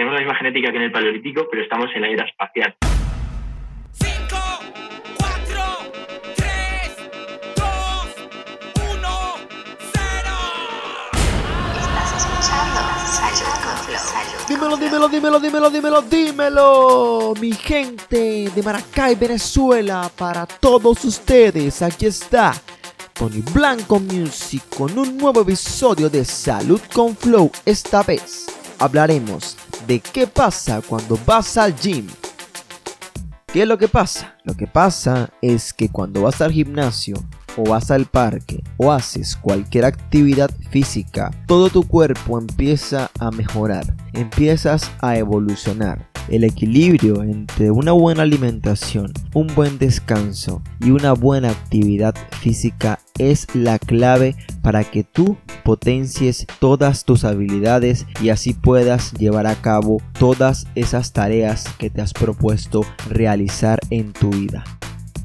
tenemos la misma genética que en el paleolítico, pero estamos en la era espacial. 5, 4, 3, 2, 1, 0. Estás escuchando Salud con Flow. Dímelo, dímelo, dímelo, dímelo, dímelo, dímelo. Mi gente de Maracay, Venezuela, para todos ustedes, aquí está Tony Blanco Music con un nuevo episodio de Salud con Flow. Esta vez hablaremos de qué pasa cuando vas al gym. ¿Qué es lo que pasa? Lo que pasa es que cuando vas al gimnasio o vas al parque o haces cualquier actividad física, todo tu cuerpo empieza a mejorar, empiezas a evolucionar. El equilibrio entre una buena alimentación, un buen descanso y una buena actividad física es la clave para que tú potencies todas tus habilidades y así puedas llevar a cabo todas esas tareas que te has propuesto realizar en tu vida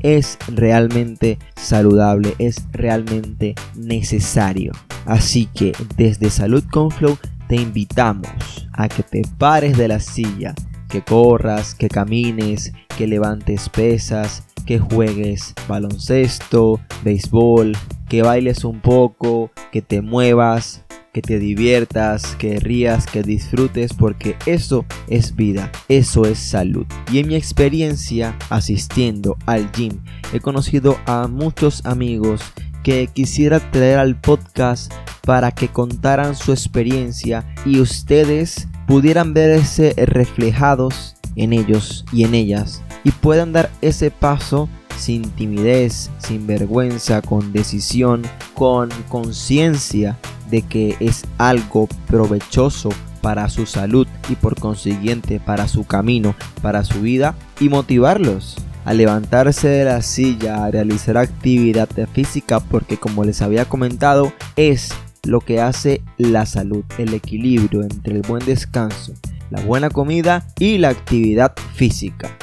es realmente saludable, es realmente necesario. Así que desde Salud con Flow te invitamos a que te pares de la silla, que corras, que camines, que levantes pesas, que juegues baloncesto, béisbol, que bailes un poco, que te muevas, que te diviertas, que rías, que disfrutes, porque eso es vida, eso es salud. Y en mi experiencia asistiendo al gym, he conocido a muchos amigos que quisiera traer al podcast para que contaran su experiencia y ustedes pudieran verse reflejados en ellos y en ellas y puedan dar ese paso sin timidez, sin vergüenza, con decisión, con conciencia de que es algo provechoso para su salud y por consiguiente para su camino, para su vida y motivarlos a levantarse de la silla, a realizar actividad física porque como les había comentado es lo que hace la salud, el equilibrio entre el buen descanso, la buena comida y la actividad física.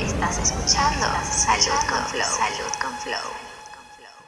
Estás escuchando Salud con Flow. Salud con Flow.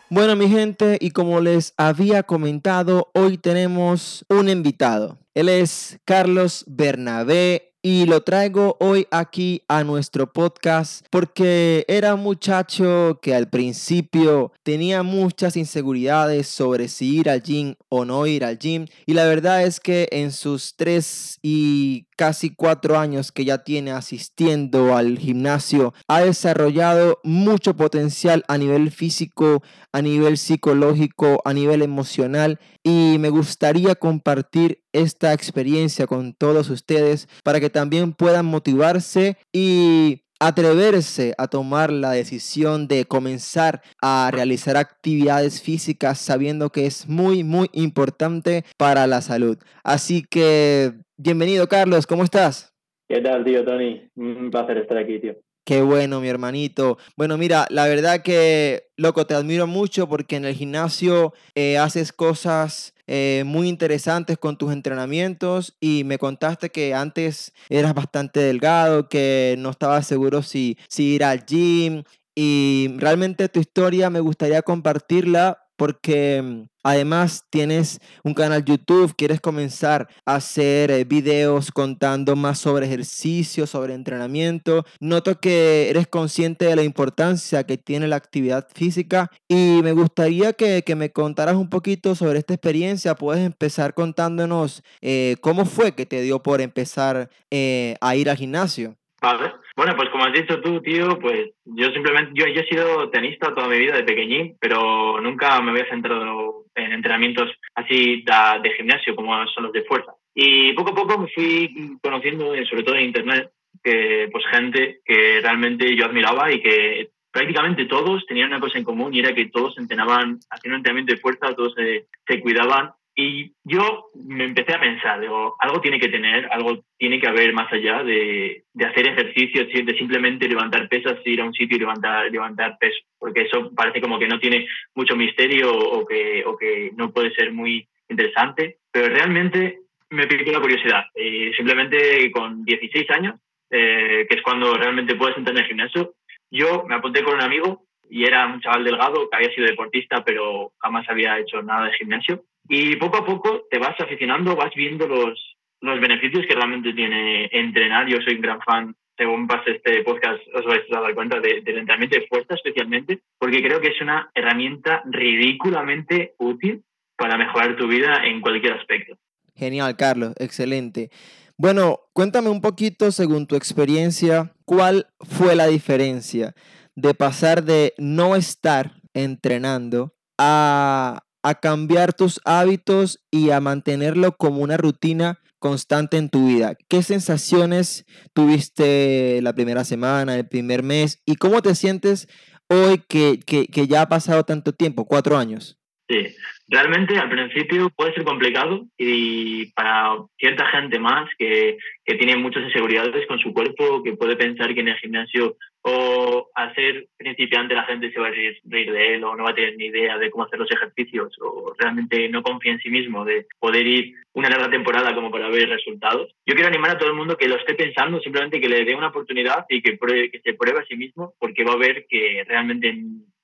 Bueno, mi gente, y como les había comentado, hoy tenemos un invitado. Él es Carlos Bernabé y lo traigo hoy aquí a nuestro podcast porque era un muchacho que al principio tenía muchas inseguridades sobre si ir al gym o no ir al gym y la verdad es que en sus tres y casi cuatro años que ya tiene asistiendo al gimnasio ha desarrollado mucho potencial a nivel físico, a nivel psicológico, a nivel emocional y me gustaría compartir esta experiencia con todos ustedes para que también puedan motivarse y atreverse a tomar la decisión de comenzar a realizar actividades físicas sabiendo que es muy muy importante para la salud. Así que bienvenido Carlos, ¿cómo estás? ¿Qué tal, tío Tony? Un placer estar aquí, tío. Qué bueno, mi hermanito. Bueno, mira, la verdad que, loco, te admiro mucho porque en el gimnasio eh, haces cosas eh, muy interesantes con tus entrenamientos y me contaste que antes eras bastante delgado, que no estabas seguro si, si ir al gym y realmente tu historia me gustaría compartirla porque mm, además tienes un canal YouTube, quieres comenzar a hacer eh, videos contando más sobre ejercicio, sobre entrenamiento. Noto que eres consciente de la importancia que tiene la actividad física y me gustaría que, me contaras un poquito sobre esta experiencia. Puedes empezar contándonos eh, cómo fue que te dio por empezar eh, a ir al gimnasio. Vale. Bueno, pues como has dicho tú, tío, pues yo simplemente, yo, he sido tenista toda mi vida de pequeñín, pero nunca me había centrado en entrenamientos así de, gimnasio como son los de fuerza. Y poco a poco me fui conociendo, eh, sobre todo en internet, que pues gente que realmente yo admiraba y que prácticamente todos tenían una cosa en común y era que todos entrenaban, hacían un entrenamiento de fuerza, todos se, se cuidaban y yo me empecé a pensar, digo, algo tiene que tener, algo tiene que haber más allá de, de hacer ejercicio, de simplemente levantar pesas, ir a un sitio y levantar, levantar peso, porque eso parece como que no tiene mucho misterio o que, o que no puede ser muy interesante, pero realmente me picó la curiosidad. Y simplemente con 16 años, eh, que es cuando realmente puedes entrar en el gimnasio, yo me apunté con un amigo y era un chaval delgado que había sido deportista, pero jamás había hecho nada de gimnasio. Y poco a poco te vas aficionando, vas viendo los, los beneficios que realmente tiene entrenar. Yo soy un gran fan, según pase este podcast, os vais a dar cuenta de, del entrenamiento de fuerza especialmente, porque creo que es una herramienta ridículamente útil para mejorar tu vida en cualquier aspecto. Genial, Carlos, excelente. Bueno, cuéntame un poquito, según tu experiencia, cuál fue la diferencia de pasar de no estar entrenando a, a cambiar tus hábitos y a mantenerlo como una rutina constante en tu vida. ¿Qué sensaciones tuviste la primera semana, el primer mes? ¿Y cómo te sientes hoy que, que, ya ha pasado tanto tiempo, cuatro años? Sí, realmente al principio puede ser complicado y para cierta gente más que, que, tiene muchas inseguridades con su cuerpo, que puede pensar que en el gimnasio o al ser principiante la gente se va a reír, de él o no va a tener ni idea de cómo hacer los ejercicios o realmente no confía en sí mismo de poder ir una larga temporada como para ver resultados. Yo quiero animar a todo el mundo que lo esté pensando, simplemente que le dé una oportunidad y que, pruebe, que se pruebe a sí mismo porque va a ver que realmente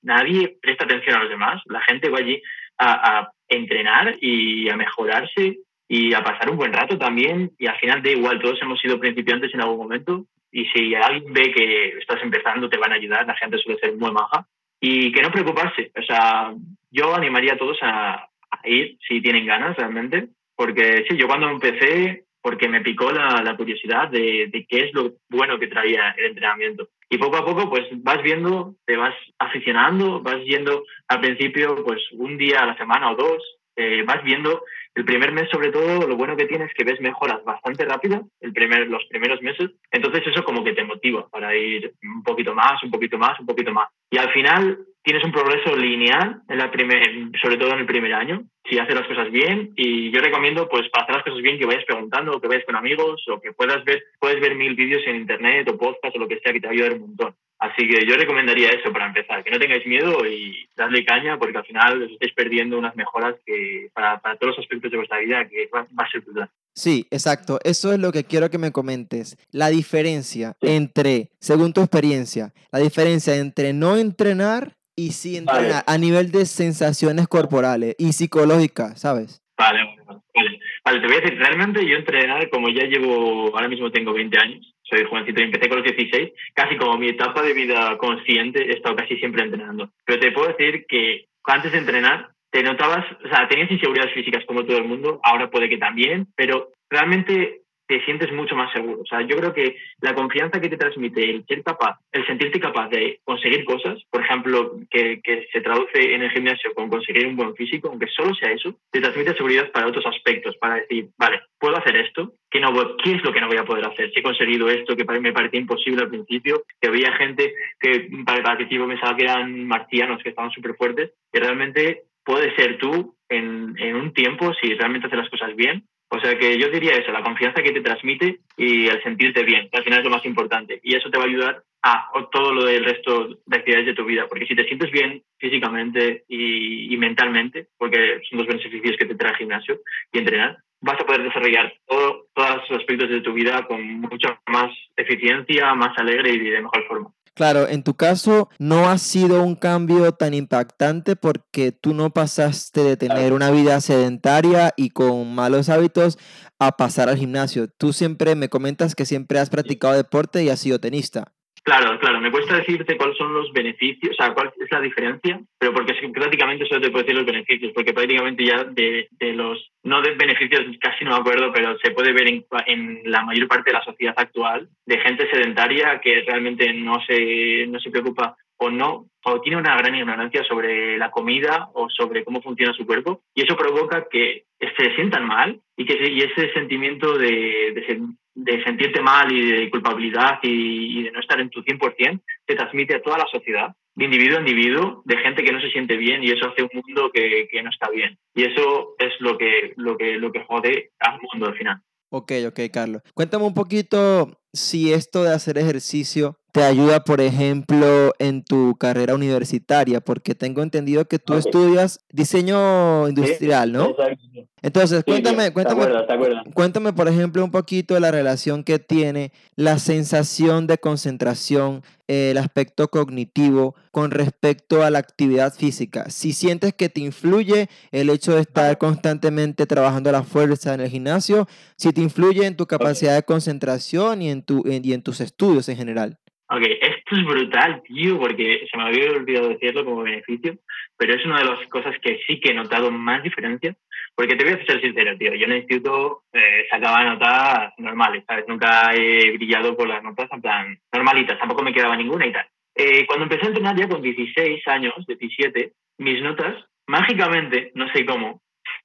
nadie presta atención a los demás. La gente va allí a, a entrenar y a mejorarse y a pasar un buen rato también. Y al final da igual, todos hemos sido principiantes en algún momento. Y si alguien ve que estás empezando, te van a ayudar. La gente suele ser muy maja. Y que no preocuparse. O sea, yo animaría a todos a, a ir si tienen ganas realmente. Porque sí, yo cuando empecé, porque me picó la, la curiosidad de, de, qué es lo bueno que traía el entrenamiento. Y poco a poco, pues vas viendo, te vas aficionando, vas yendo al principio, pues un día a la semana o dos, eh, vas viendo el primer mes, sobre todo, lo bueno que tienes es que ves mejoras bastante rápido el primer, los primeros meses. Entonces, eso como que te motiva para ir un poquito más, un poquito más, un poquito más. Y al final, tienes un progreso lineal, en la primer, sobre todo en el primer año, si haces las cosas bien. Y yo recomiendo, pues, para hacer las cosas bien, que vayas preguntando, o que vayas con amigos, o que puedas ver, puedes ver mil vídeos en internet o podcast o lo que sea que te va a ayudar un montón. Así que yo recomendaría eso para empezar, que no tengáis miedo y dadle caña, porque al final os estáis perdiendo unas mejoras que para, para todos los aspectos de vuestra vida que va, va a ser brutal. Sí, exacto. Eso es lo que quiero que me comentes. La diferencia sí. entre, según tu experiencia, la diferencia entre no entrenar y sí entrenar vale. a nivel de sensaciones corporales y psicológicas, ¿sabes? Vale, vale, vale. Vale, te voy a decir, realmente yo entrenar, como ya llevo, ahora mismo tengo 20 años, soy jovencito y empecé con los 16, casi como mi etapa de vida consciente he estado casi siempre entrenando. Pero te puedo decir que antes de entrenar te notabas, o sea, tenías inseguridades físicas como todo el mundo, ahora puede que también, pero realmente te sientes mucho más seguro. O sea, yo creo que la confianza que te transmite el ser capaz, el sentirte capaz de conseguir cosas, por ejemplo, que, que, se traduce en el gimnasio con conseguir un buen físico, aunque solo sea eso, te transmite seguridad para otros aspectos, para decir, vale, puedo hacer esto, ¿qué, no, qué es lo que no voy a poder hacer? Si he conseguido esto que me parecía imposible al principio, que había gente que para el principio pensaba que eran marcianos, que estaban súper fuertes, y realmente puedes ser tú en, en un tiempo si realmente haces las cosas bien o sea que yo diría eso, la confianza que te transmite y el sentirte bien, que al final es lo más importante. Y eso te va a ayudar a todo lo del resto de actividades de tu vida, porque si te sientes bien físicamente y, mentalmente, porque son dos beneficios que te trae el gimnasio y entrenar, vas a poder desarrollar todo, todos los aspectos de tu vida con mucha más eficiencia, más alegre y de mejor forma. Claro, en tu caso no ha sido un cambio tan impactante porque tú no pasaste de tener una vida sedentaria y con malos hábitos a pasar al gimnasio. Tú siempre me comentas que siempre has practicado deporte y has sido tenista. Claro, claro, me cuesta decirte cuáles son los beneficios, o sea, cuál es la diferencia, pero porque prácticamente solo te puedo decir los beneficios, porque prácticamente ya de, de los, no de beneficios casi no me acuerdo, pero se puede ver en, la mayor parte de la sociedad actual, de gente sedentaria que realmente no se, no se preocupa o no, o tiene una gran ignorancia sobre la comida o sobre cómo funciona su cuerpo, y eso provoca que se sientan mal y que y ese sentimiento de, de, de sentirte mal y de culpabilidad y, y, de no estar en tu 100%, se transmite a toda la sociedad, de individuo a individuo, de gente que no se siente bien y eso hace un mundo que, que no está bien. Y eso es lo que, lo, que, lo que jode al mundo al final. Ok, ok, Carlos. Cuéntame un poquito si esto de hacer ejercicio te ayuda, por ejemplo, en tu carrera universitaria? Porque tengo entendido que tú estudias diseño industrial, ¿no? Exacto. Entonces, cuéntame, cuéntame, acuerdo, acuerdo. cuéntame, por ejemplo, un poquito de la relación que tiene la sensación de concentración, eh, el aspecto cognitivo con respecto a la actividad física. Si sientes que te influye el hecho de estar constantemente trabajando a la fuerza en el gimnasio, si te influye en tu capacidad de concentración y en, tu, en- y en tus estudios en general. Ok, esto es brutal, tío, porque se me había olvidado decirlo como beneficio, pero es una de las cosas que sí que he notado más diferencia, porque te voy a ser sincero, tío, yo en el instituto eh, sacaba notas normales, ¿sabes? Nunca he brillado por las notas en plan normalitas, tampoco me quedaba ninguna y tal. Eh, cuando empecé a entrenar ya con 16 años, 17, mis notas, mágicamente, no sé cómo,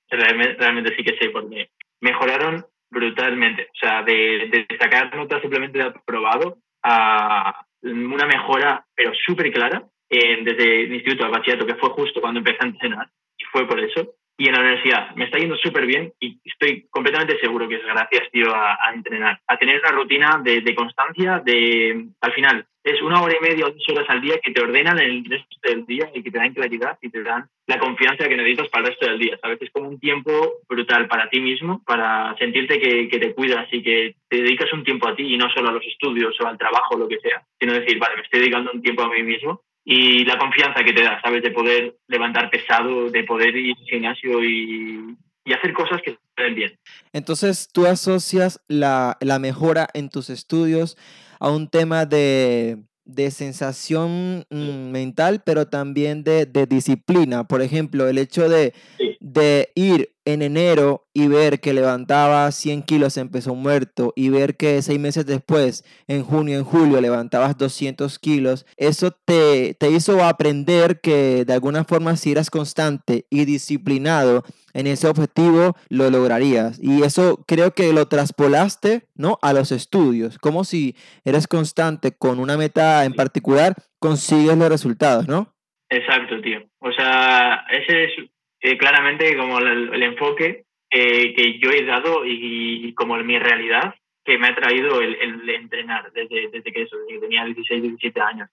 realmente, realmente sí que sé por qué, mejoraron brutalmente. O sea, de, de sacar notas simplemente de aprobado a una mejora, pero súper clara, eh, desde el instituto al bachillerato, que fue justo cuando empecé a entrenar, y fue por eso. Y en la universidad me está yendo súper bien y estoy completamente seguro que es gracias, tío, a, entrenar, a tener una rutina de, de constancia, de al final es una hora y media o dos horas al día que te ordenan el resto del día y que te dan claridad y te dan la confianza que necesitas para el resto del día. ¿sabes? Es como un tiempo brutal para ti mismo, para sentirte que, que te cuidas y que te dedicas un tiempo a ti y no solo a los estudios o al trabajo o lo que sea, sino decir, vale, me estoy dedicando un tiempo a mí mismo y la confianza que te da, ¿sabes? De poder levantar pesado, de poder ir al gimnasio y, y hacer cosas que te den bien. Entonces, tú asocias la, la mejora en tus estudios a un tema de, de sensación mm, mental, pero también de, de disciplina. Por ejemplo, el hecho de, Sí. De ir en enero y ver que levantaba 100 kilos en peso muerto y ver que seis meses después, en junio, en julio, levantabas 200 kilos, eso te, te hizo aprender que de alguna forma si eras constante y disciplinado en ese objetivo, lo lograrías. Y eso creo que lo traspolaste, ¿no? A los estudios, como si eres constante con una meta en particular, consigues los resultados, ¿no? Exacto, tío. O sea, ese es eh, claramente como el, el enfoque eh, que yo he dado y, como mi realidad que me ha traído el, el entrenar desde, desde que eso, desde que tenía 16, 17 años.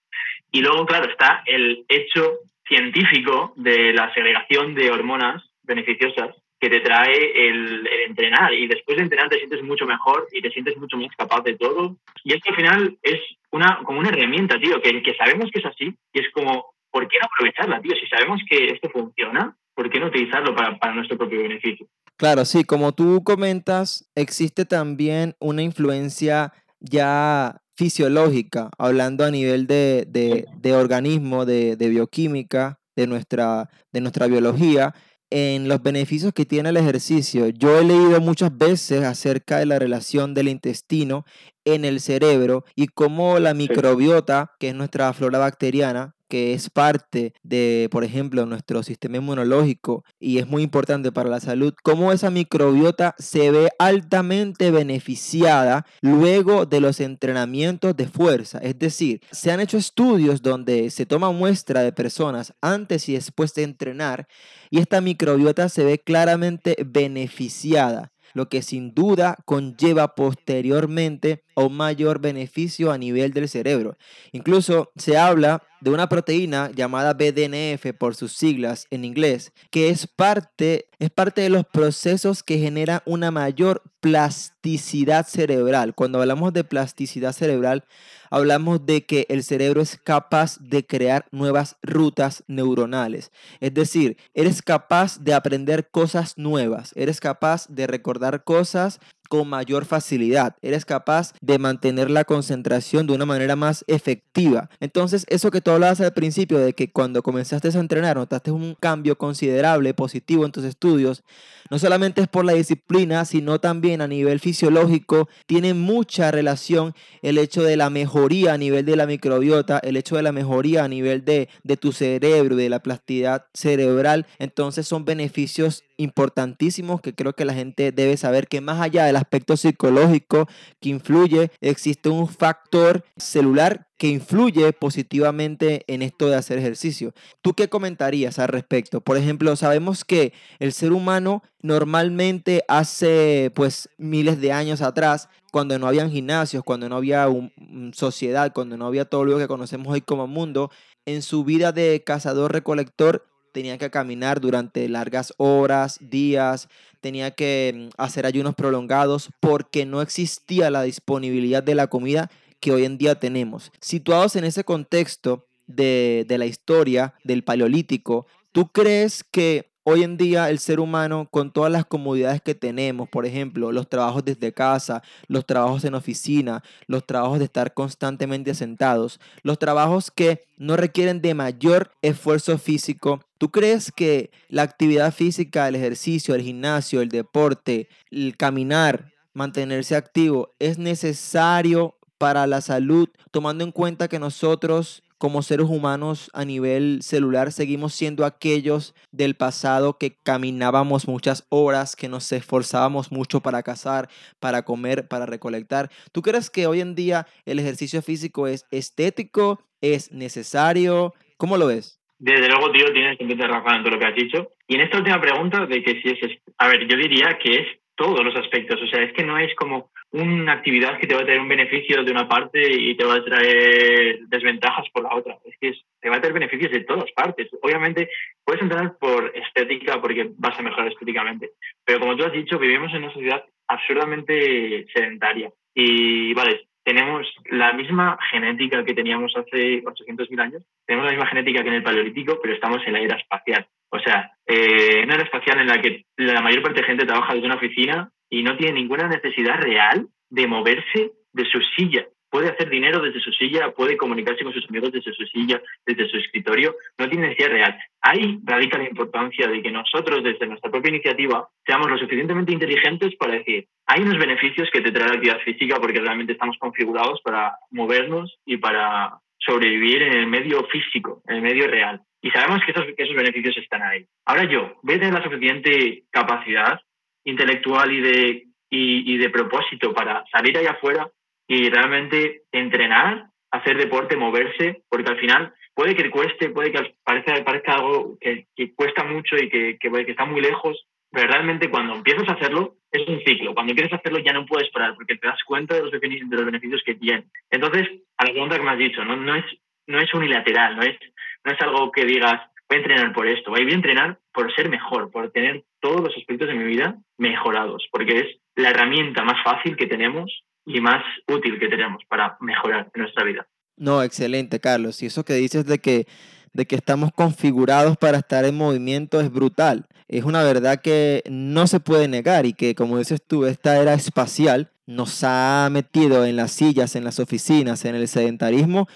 Y luego, claro, está el hecho científico de la segregación de hormonas beneficiosas que te trae el, el entrenar y después de entrenar te sientes mucho mejor y te sientes mucho más capaz de todo y esto al final es una como una herramienta tío que, que sabemos que es así y es como ¿por qué no aprovecharla tío? si sabemos que esto funciona ¿por qué no utilizarlo para, para nuestro propio beneficio? Claro, sí, como tú comentas, existe también una influencia ya fisiológica, hablando a nivel de, de, de organismo, de, de bioquímica, de nuestra, de nuestra biología, en los beneficios que tiene el ejercicio. Yo he leído muchas veces acerca de la relación del intestino en el cerebro y cómo la microbiota, que es nuestra flora bacteriana, que es parte de, por ejemplo, nuestro sistema inmunológico y es muy importante para la salud, cómo esa microbiota se ve altamente beneficiada luego de los entrenamientos de fuerza. Es decir, se han hecho estudios donde se toma muestra de personas antes y después de entrenar y esta microbiota se ve claramente beneficiada lo que sin duda conlleva posteriormente a un mayor beneficio a nivel del cerebro. Incluso se habla de una proteína llamada BDNF por sus siglas en inglés, que es parte, es parte de los procesos que generan una mayor plasticidad cerebral. Cuando hablamos de plasticidad cerebral, hablamos de que el cerebro es capaz de crear nuevas rutas neuronales. Es decir, eres capaz de aprender cosas nuevas, eres capaz de recordar cosas con mayor facilidad, eres capaz de mantener la concentración de una manera más efectiva. Entonces, eso que tú hablabas al principio de que cuando comenzaste a entrenar notaste un cambio considerable, positivo en tus estudios, no solamente es por la disciplina, sino también a nivel fisiológico, tiene mucha relación el hecho de la mejoría a nivel de la microbiota, el hecho de la mejoría a nivel de, de tu cerebro, de la plasticidad cerebral. Entonces son beneficios importantísimos que creo que la gente debe saber que más allá de el aspecto psicológico que influye, existe un factor celular que influye positivamente en esto de hacer ejercicio. ¿Tú qué comentarías al respecto? Por ejemplo, sabemos que el ser humano normalmente hace pues miles de años atrás, cuando no habían gimnasios, cuando no había un, sociedad, cuando no había todo lo que conocemos hoy como mundo, en su vida de cazador-recolector tenía que caminar durante largas horas, días, tenía que mm, hacer ayunos prolongados porque no existía la disponibilidad de la comida que hoy en día tenemos. Situados en ese contexto de, de la historia del Paleolítico, ¿tú crees que Hoy en día el ser humano, con todas las comodidades que tenemos, por ejemplo, los trabajos desde casa, los trabajos en oficina, los trabajos de estar constantemente sentados, los trabajos que no requieren de mayor esfuerzo físico, ¿tú crees que la actividad física, el ejercicio, el gimnasio, el deporte, el caminar, mantenerse activo, es necesario para la salud, tomando en cuenta que nosotros como seres humanos a nivel celular seguimos siendo aquellos del pasado que caminábamos muchas horas, que nos esforzábamos mucho para cazar, para comer, para recolectar. ¿Tú crees que hoy en día el ejercicio físico es estético, es necesario? ¿Cómo lo ves? Desde luego, tío, tienes completa razón en todo lo que has dicho. Y en esta última pregunta de que si es... A ver, yo diría que es todos los aspectos. O sea, es que no es como una actividad que te va a traer un beneficio de una parte y te va a traer desventajas por la otra. Es que te va a traer beneficios de todas partes. Obviamente, puedes entrar por estética porque vas a mejorar estéticamente. Pero como tú has dicho, vivimos en una sociedad absurdamente sedentaria. Y vale, tenemos la misma genética que teníamos hace 800.000 años, tenemos la misma genética que en el Paleolítico, pero estamos en la era espacial. O sea, eh, una era espacial en la que la mayor parte de gente trabaja desde una oficina y no tiene ninguna necesidad real de moverse de su silla. Puede hacer dinero desde su silla, puede comunicarse con sus amigos desde su silla, desde su escritorio, no tiene necesidad real. Ahí radica la importancia de que nosotros, desde nuestra propia iniciativa, seamos lo suficientemente inteligentes para decir, hay unos beneficios que te trae la actividad física porque realmente estamos configurados para movernos y para sobrevivir en el medio físico, en el medio real. Y sabemos que esos, que esos beneficios están ahí. Ahora yo, voy a tener la suficiente capacidad intelectual y de, y, de propósito para salir allá afuera y realmente entrenar, hacer deporte, moverse, porque al final puede que cueste, puede que parezca, parezca algo que, cuesta mucho y que, que, que, está muy lejos, pero realmente cuando empiezas a hacerlo es un ciclo. Cuando empiezas a hacerlo ya no puedes parar porque te das cuenta de los, de los beneficios que tiene. Entonces, a la pregunta que me has dicho, no, no, es, no es unilateral, no es, no es algo que digas, voy a entrenar por esto, voy a entrenar por ser mejor, por tener todos los aspectos de mi vida mejorados, porque es la herramienta más fácil que tenemos y más útil que tenemos para mejorar nuestra vida. No, excelente, Carlos. Y eso que dices de que, de que estamos configurados para estar en movimiento es brutal. Es una verdad que no se puede negar y que, como dices tú, esta era espacial nos ha metido en las sillas, en las oficinas, en el sedentarismo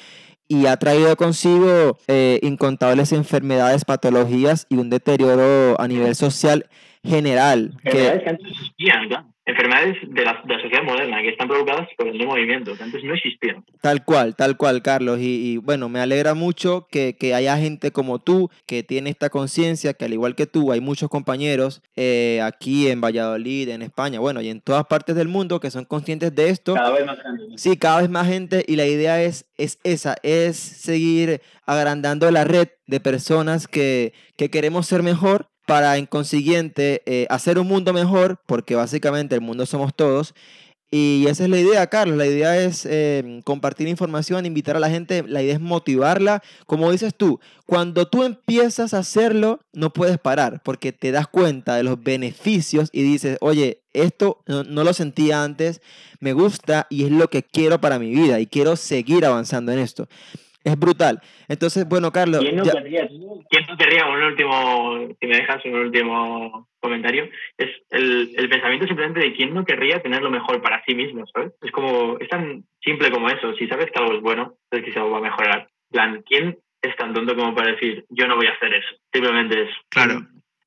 y ha traído consigo eh, incontables enfermedades, patologías y un deterioro a nivel social general. Que, antes existían, Enfermedades de la, sociedad moderna que están provocadas por el no movimiento, que antes no existían. Tal cual, tal cual, Carlos. Y, bueno, me alegra mucho que, que, haya gente como tú que tiene esta conciencia, que al igual que tú, hay muchos compañeros eh, aquí en Valladolid, en España, bueno, y en todas partes del mundo que son conscientes de esto. Cada vez más gente. Sí, cada vez más gente. Y la idea es, es esa, es seguir agrandando la red de personas que, que queremos ser mejor para en consiguiente eh, hacer un mundo mejor, porque básicamente el mundo somos todos. Y esa es la idea, Carlos. La idea es em, compartir información, invitar a la gente. La idea es motivarla. Como dices tú, cuando tú empiezas a hacerlo, no puedes parar porque te das cuenta de los beneficios y dices, oye, esto no, no lo sentía antes, me gusta y es lo que quiero para mi vida y quiero seguir avanzando en esto. Es brutal. Entonces, bueno, Carlos. ¿Quién no, querría, ¿Quién no querría, un último, si me dejas un último comentario, es el, el, pensamiento simplemente de quién no querría tener lo mejor para sí mismo, ¿sabes? Es como, es tan simple como eso. Si sabes que algo es bueno, entonces quizá va a mejorar. plan, ¿quién es tan tonto como para decir, yo no voy a hacer eso? Simplemente es. Claro.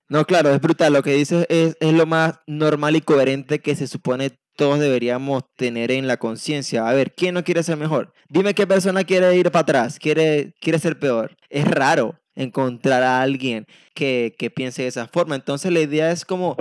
No, claro, es brutal. Lo que dices es, es lo más normal y coherente que se supone todos deberíamos tener en la conciencia. A ver, ¿quién no quiere ser mejor? Dime qué persona quiere ir para atrás, quiere, quiere ser peor. Es raro. encontrar a alguien que, que piense de esa forma. Entonces la idea es como,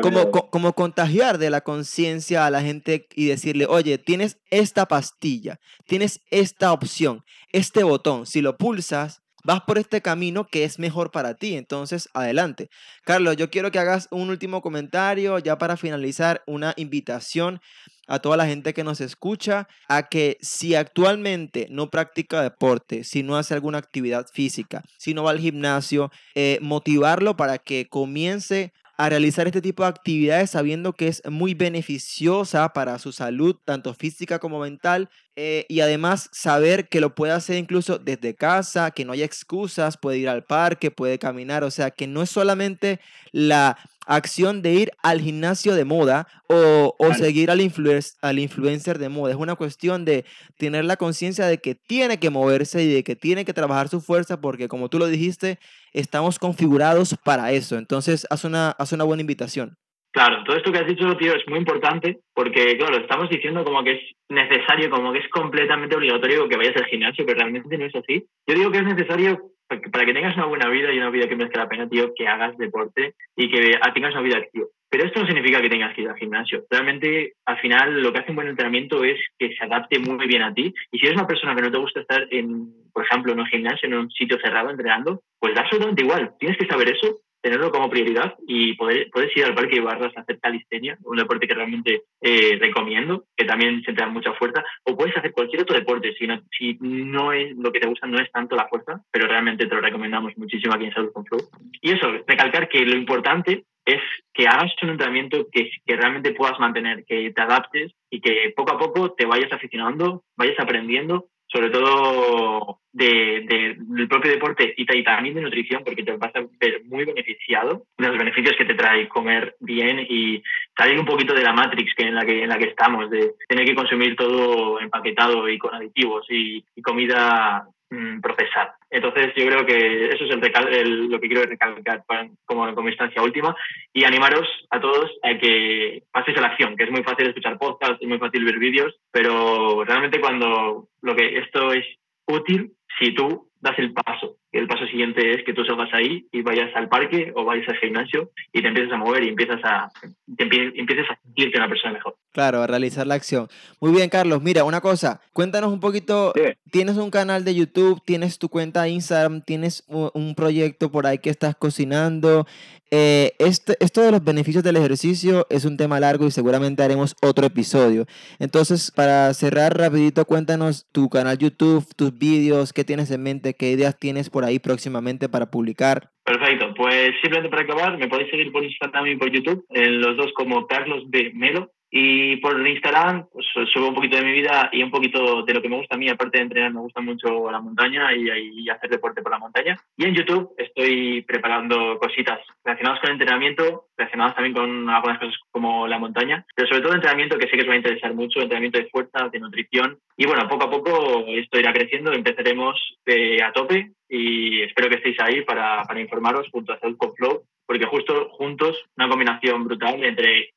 como, co- como contagiar de la conciencia a la gente y decirle, oye, tienes esta pastilla, tienes esta opción, este botón, si lo pulsas, vas por este camino que es mejor para ti, entonces adelante. Carlos, yo quiero que hagas un último comentario ya para finalizar, una invitación a toda la gente que nos escucha a que si actualmente no practica deporte, si no hace alguna actividad física, si no va al gimnasio, eh, motivarlo para que comience a realizar este tipo de actividades sabiendo que es muy beneficiosa para su salud, tanto física como mental, eh, y además saber que lo puede hacer incluso desde casa, que no hay excusas, puede ir al parque, puede caminar, o sea, que no es solamente la acción de ir al gimnasio de moda o, o seguir al, influer- al influencer de moda, es una cuestión de tener la conciencia de que tiene que moverse y de que tiene que trabajar su fuerza porque como tú lo dijiste, estamos configurados para eso, entonces haz una, haz una buena invitación. Claro, todo esto que has dicho, tío, es muy importante porque, claro, estamos diciendo como que es necesario, como que es completamente obligatorio que vayas al gimnasio, pero realmente no es así. Yo digo que es necesario para que, tengas una buena vida y una vida que merezca la pena, tío, que hagas deporte y que ah, tengas una vida activa. Pero esto no significa que tengas que ir al gimnasio. Realmente, al final, lo que hace un buen entrenamiento es que se adapte muy bien a ti. Y si eres una persona que no te gusta estar, en, por ejemplo, en un gimnasio, en un sitio cerrado entrenando, pues da absolutamente igual. Tienes que saber eso tenerlo como prioridad y poder, puedes ir al parque de barras a hacer calistenia, un deporte que realmente eh, recomiendo, que también se te da mucha fuerza, o puedes hacer cualquier otro deporte, si no, si no es lo que te gusta, no es tanto la fuerza, pero realmente te lo recomendamos muchísimo aquí en Salud con Flow. Y eso, recalcar que lo importante es que hagas un entrenamiento que, que realmente puedas mantener, que te adaptes y que poco a poco te vayas aficionando, vayas aprendiendo sobre todo de, de- del propio deporte y, ta- y también de nutrición, porque te vas a ver muy beneficiado de los beneficios que te trae comer bien y salir un poquito de la matrix que en la que en la que estamos, de tener que consumir todo empaquetado y con aditivos y, y comida mm, procesada. Entonces yo creo que eso es el recal- el- lo que quiero recalcar como, como instancia última y animaros a todos a que paséis a la acción, que es muy fácil escuchar podcasts, es muy fácil ver vídeos, pero realmente cuando lo que esto es útil si tú das el paso. Y el paso siguiente es que tú salgas ahí y vayas al parque o vayas al gimnasio y te empieces a mover y empiezas a, te empie- empieces a sentirte una persona mejor. Claro, a realizar la acción. Muy bien, Carlos. Mira, una cosa, cuéntanos un poquito. Sí. Tienes un canal de YouTube, tienes tu cuenta de Instagram, tienes un proyecto por ahí que estás cocinando. Eh, este, esto de los beneficios del ejercicio es un tema largo y seguramente haremos otro episodio. Entonces, para cerrar rapidito, cuéntanos tu canal YouTube, tus vídeos, qué tienes en mente, qué ideas tienes por ahí próximamente para publicar. Perfecto, pues simplemente para acabar, me podéis seguir por Instagram y por YouTube, en los dos como Carlos B. Melo. Y por Instagram pues, subo un poquito de mi vida y un poquito de lo que me gusta a mí, aparte de entrenar, me gusta mucho la montaña y, y hacer deporte por la montaña. Y en YouTube estoy preparando cositas relacionadas con entrenamiento, relacionadas también con algunas cosas como la montaña, pero sobre todo entrenamiento que sé que os va a interesar mucho, entrenamiento de fuerza, de nutrición. Y bueno, poco a poco esto irá creciendo, empezaremos eh, a tope y espero que estéis ahí para, para informaros junto a Salud con Flow, porque justo juntos, una combinación brutal entre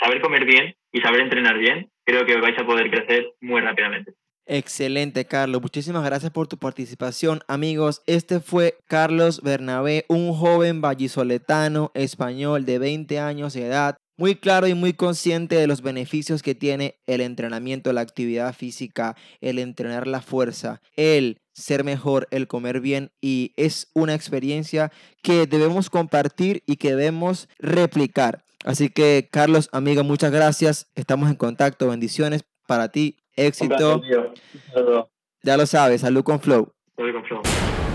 saber comer bien y saber entrenar bien, creo que vais a poder crecer muy rápidamente. Excelente, Carlos. Muchísimas gracias por tu participación. Amigos, este fue Carlos Bernabé, un joven vallisoletano español de 20 años de edad, muy claro y muy consciente de los beneficios que tiene el entrenamiento, la actividad física, el entrenar la fuerza, el ser mejor, el comer bien y es una experiencia que debemos compartir y que debemos replicar. Así que, Carlos, amigo, muchas gracias. Estamos en contacto. Bendiciones para ti. Éxito. Ya lo sabes, salud con flow. Salud con Flow.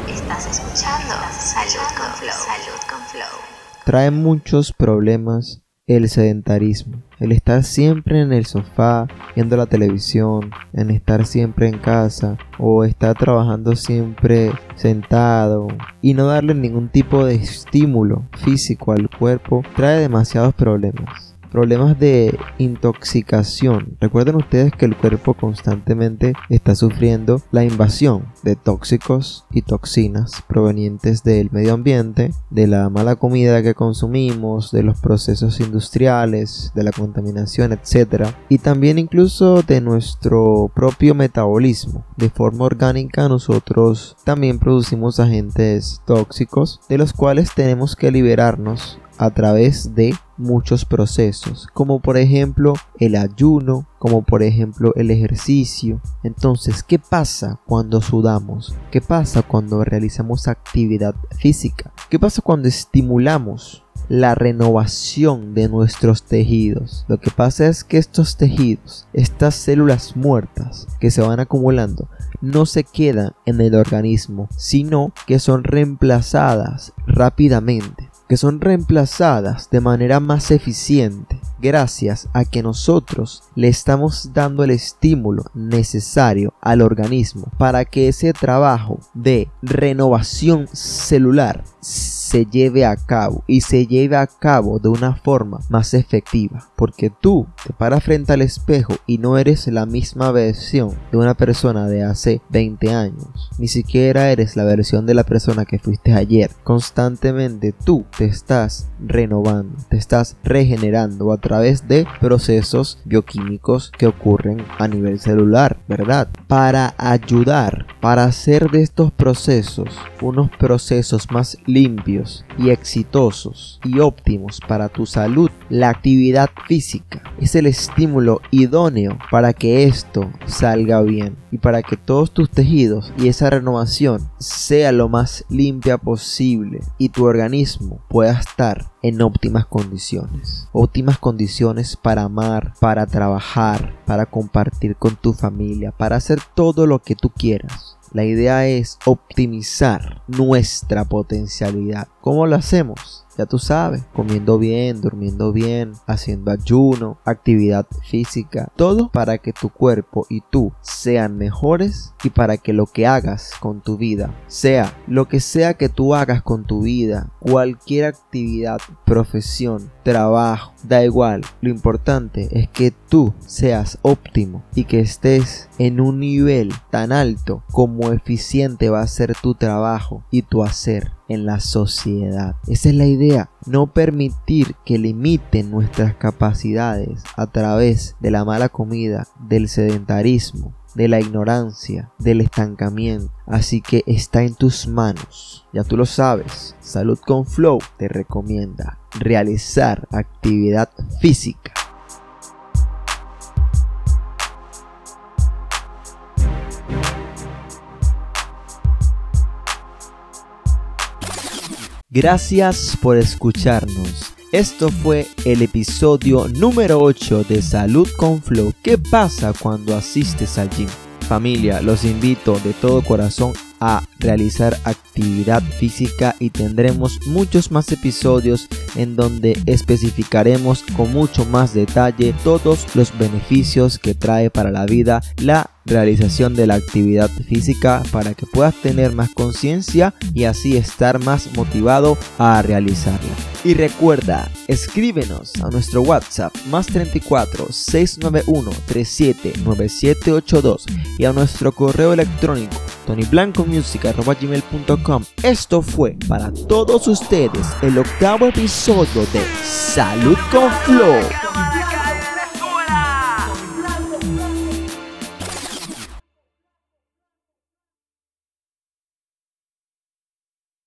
Estás escuchando Salud con Flow. Salud con Flow. Trae muchos problemas el sedentarismo, el estar siempre en el sofá, viendo la televisión, en estar siempre en casa o estar trabajando siempre sentado y no darle ningún tipo de estímulo físico al cuerpo, trae demasiados problemas. Problemas de intoxicación. Recuerden ustedes que el cuerpo constantemente está sufriendo la invasión de tóxicos y toxinas provenientes del medio ambiente, de la mala comida que consumimos, de los procesos industriales, de la contaminación, etc. Y también incluso de nuestro propio metabolismo. De forma orgánica nosotros también producimos agentes tóxicos de los cuales tenemos que liberarnos a través de muchos procesos, como por ejemplo el ayuno, como por ejemplo el ejercicio. Entonces, ¿qué pasa cuando sudamos? ¿Qué pasa cuando realizamos actividad física? ¿Qué pasa cuando estimulamos la renovación de nuestros tejidos. Lo que pasa es que estos tejidos, estas células muertas que se van acumulando, no se quedan en el organismo, sino que son reemplazadas rápidamente que son reemplazadas de manera más eficiente gracias a que nosotros le estamos dando el estímulo necesario al organismo para que ese trabajo de renovación celular se lleve a cabo y se lleve a cabo de una forma más efectiva. Porque tú te paras frente al espejo y no eres la misma versión de una persona de hace 20 años. Ni siquiera eres la versión de la persona que fuiste ayer. Constantemente tú te estás renovando te estás regenerando a través de procesos bioquímicos que ocurren a nivel celular verdad para ayudar para hacer de estos procesos unos procesos más limpios y exitosos y óptimos para tu salud, la actividad física es el estímulo idóneo para que esto salga bien y para que todos tus tejidos y esa renovación sea lo más limpia posible y tu organismo pueda estar en óptimas condiciones. Óptimas condiciones para amar, para trabajar, para compartir con tu familia, para hacer todo lo que tú quieras. La idea es optimizar nuestra potencialidad. ¿Cómo lo hacemos? Ya tú sabes, comiendo bien, durmiendo bien, haciendo ayuno, actividad física, todo para que tu cuerpo y tú sean mejores y para que lo que hagas con tu vida, sea lo que sea que tú hagas con tu vida, cualquier actividad, profesión, trabajo, da igual. Lo importante es que tú seas óptimo y que estés en un nivel tan alto como eficiente va a ser tu trabajo y tu hacer en la sociedad. Esa es la idea, no permitir que limiten nuestras capacidades a través de la mala comida, del sedentarismo, de la ignorancia, del estancamiento. Así que está en tus manos. Ya tú lo sabes. Salud con Flow te recomienda realizar actividad física. Gracias por escucharnos. Esto fue el episodio número 8 de Salud con Flow. ¿Qué pasa cuando asistes al gym? Familia, los invito de todo corazón a realizar actividad física y tendremos muchos más episodios en donde especificaremos con mucho más detalle todos los beneficios que trae para la vida la realización de la actividad física para que puedas tener más conciencia y así estar más motivado a realizarla. Y recuerda, escríbenos a nuestro WhatsApp más 34 691 37 9782 y a nuestro correo electrónico tonyblancomusic.com. Esto fue para todos ustedes el octavo episodio de Salud con Flow.